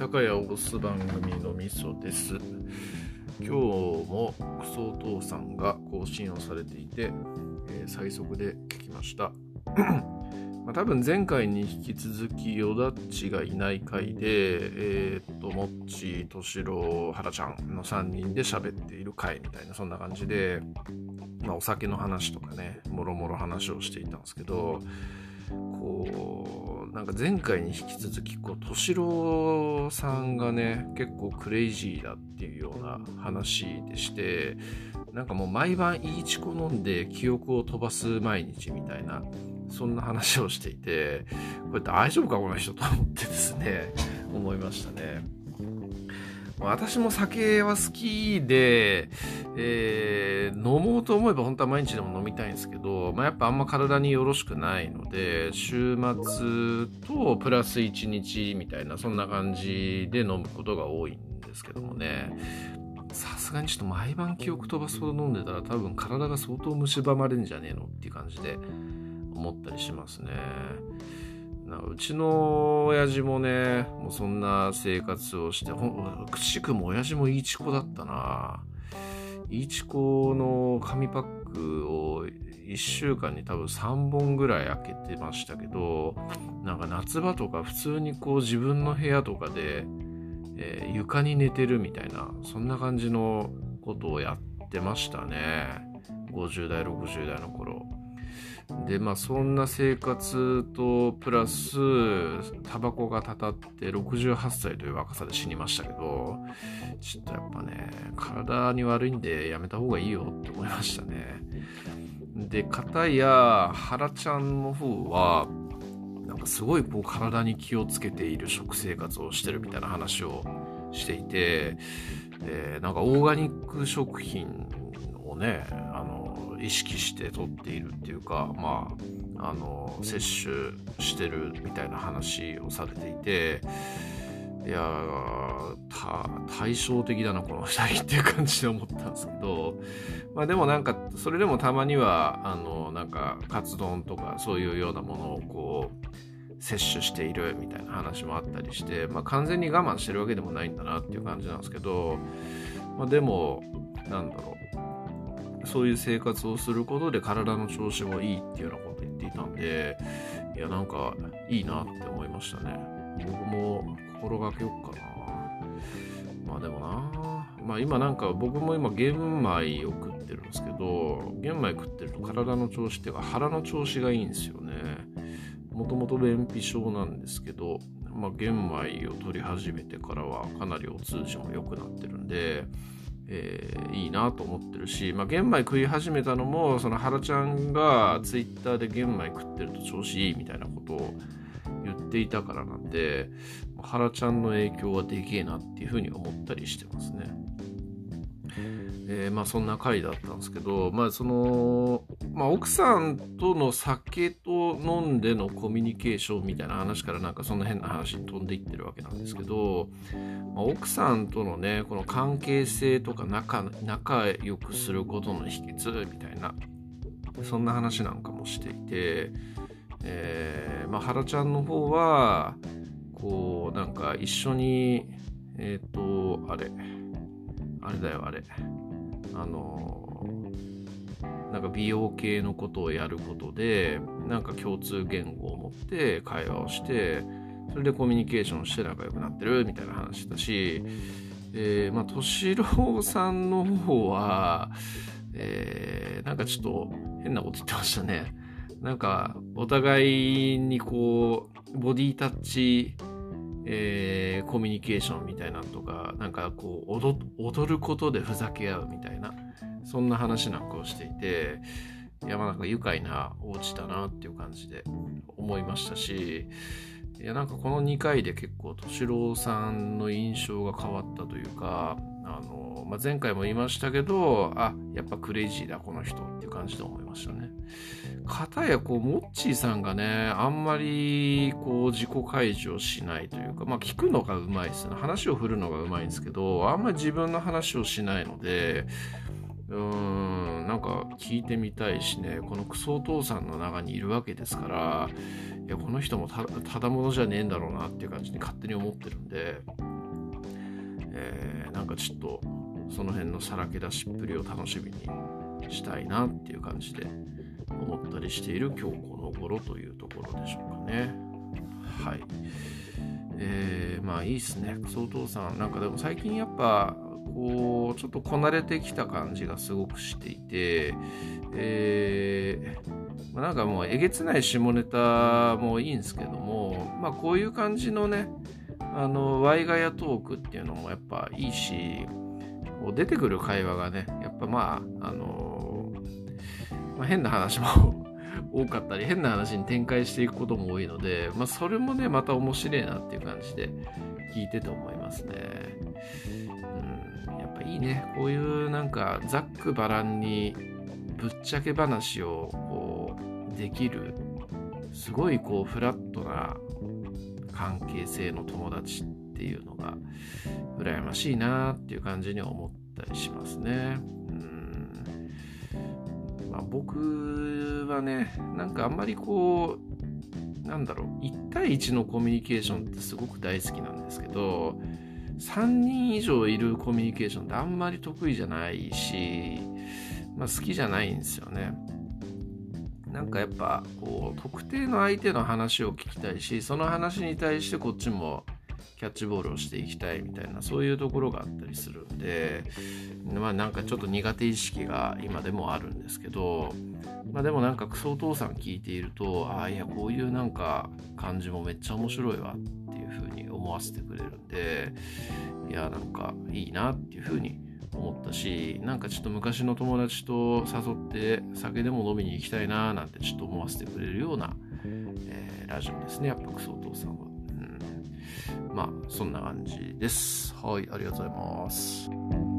高谷オス番組のみそです。今日もクソお父さんが更新をされていて、えー、最速で聞きました。まあ、多分前回に引き続きよだっちがいない回で、えー、っと、もっち、としろ、はらちゃんの3人で喋っている回みたいな、そんな感じで、まあ、お酒の話とかね、もろもろ話をしていたんですけど、こう、なんか前回に引き続き、こう、敏郎さんがね、結構クレイジーだっていうような話でして、なんかもう毎晩いいチコ飲んで記憶を飛ばす毎日みたいな、そんな話をしていて、これ大丈夫かこの人と思ってですね、思いましたね。私も酒は好きで、えー、飲もうと思えば本当は毎日でも飲みたいんですけど、まあ、やっぱあんま体によろしくないので、週末とプラス1日みたいな、そんな感じで飲むことが多いんですけどもね。さすがにちょっと毎晩記憶飛ばすほど飲んでたら多分体が相当蝕まれるんじゃねえのっていう感じで思ったりしますね。うちの親父もね、もうそんな生活をして、くしくも親父もいいチコだったな。いいチコの紙パックを1週間に多分3本ぐらい開けてましたけど、なんか夏場とか普通にこう自分の部屋とかで、えー、床に寝てるみたいな、そんな感じのことをやってましたね。50代、60代の頃。でまあそんな生活とプラスタバコがたたって68歳という若さで死にましたけどちょっとやっぱね体に悪いんでやめた方がいいよって思いましたね。で片や原ちゃんの方はなんかすごいこう体に気をつけている食生活をしてるみたいな話をしていて、えー、なんかオーガニック食品をねあの意識して取っているっていうかまああの摂取してるみたいな話をされていていや対照的だなこの2人っていう感じで思ったんですけどまあでもなんかそれでもたまにはあのなんかカツ丼とかそういうようなものをこう摂取しているみたいな話もあったりして、まあ、完全に我慢してるわけでもないんだなっていう感じなんですけど、まあ、でもなんだろう。そういう生活をすることで体の調子もいいっていうようなこと言っていたんで、いや、なんかいいなって思いましたね。僕も心がけよっかな。まあでもな、まあ今なんか僕も今玄米を食ってるんですけど、玄米食ってると体の調子っていうか腹の調子がいいんですよね。もともと便秘症なんですけど、まあ、玄米を取り始めてからはかなりお通じも良くなってるんで、えー、いいなと思ってるし、まあ、玄米食い始めたのもその原ちゃんがツイッターで玄米食ってると調子いいみたいなことを言っていたからなんで原ちゃんの影響はでけえなっていうふうに思ったりしてますね。えー、まあそんな回だったんですけど、まあその、まあ奥さんとの酒と飲んでのコミュニケーションみたいな話からなんかそんな変な話に飛んでいってるわけなんですけど、まあ、奥さんとのね、この関係性とか仲、仲良くすることの秘訣みたいな、そんな話なんかもしていて、えー、まあ原ちゃんの方は、こうなんか一緒に、えっ、ー、と、あれ、あれだよあれ。あのなんか美容系のことをやることでなんか共通言語を持って会話をしてそれでコミュニケーションして仲良くなってるみたいな話だし、えー、まあ敏郎さんの方は、えー、なんかちょっと変なこと言ってましたね。なんかお互いにこうボディタッチえー、コミュニケーションみたいなのとか、なんかこう踊、踊ることでふざけ合うみたいな、そんな話なんかをしていて、山中、愉快なお家だなっていう感じで思いましたし、いや、なんかこの2回で結構、敏郎さんの印象が変わったというか、あの、まあ、前回も言いましたけど、あ、やっぱクレイジーだ、この人っていう感じで思いましたね。かたやこうモッチーさんがねあんまりこう自己開示をしないというかまあ聞くのがうまいですね話を振るのがうまいんですけどあんまり自分の話をしないのでうーんなんか聞いてみたいしねこのクソお父さんの中にいるわけですからいやこの人もただものじゃねえんだろうなっていう感じに勝手に思ってるんでえー、なんかちょっとその辺のさらけ出しっぷりを楽しみにしたいなっていう感じで思ったりしている今日この頃というところでしょうかね。はい。えー、まあいいっすね。クソお父さん。なんかでも最近やっぱ、こう、ちょっとこなれてきた感じがすごくしていて、えー、ま、なんかもうえげつない下ネタもいいんですけども、まあこういう感じのね、あの、ワイガヤトークっていうのもやっぱいいし、こう出てくる会話がね、やっぱまあ、あのまあ、変な話も 多かったり、変な話に展開していくことも多いので、まあ、それもね、また面白いなっていう感じで聞いてて思いますね。うん、やっぱいいね。こういうなんか、ざっくばらんにぶっちゃけ話をこうできる、すごいこうフラットな関係性の友達っていうのが羨ましいなっていう感じに思ったりしますね。うんまあ、僕はねなんかあんまりこうなんだろう1対1のコミュニケーションってすごく大好きなんですけど3人以上いるコミュニケーションってあんまり得意じゃないし、まあ、好きじゃないんですよね。なんかやっぱこう特定の相手の話を聞きたいしその話に対してこっちもキャッチボールをしていきたいみたいなそういうところがあったりするんでまあなんかちょっと苦手意識が今でもあるんですけどまあでもなんかクソお父さん聞いているとああいやこういうなんか感じもめっちゃ面白いわっていう風に思わせてくれるんでいやなんかいいなっていう風に思ったしなんかちょっと昔の友達と誘って酒でも飲みに行きたいななんてちょっと思わせてくれるような、えー、ラジオですねやっぱクソお父さんは。まあ、そんな感じです。はい、ありがとうございます。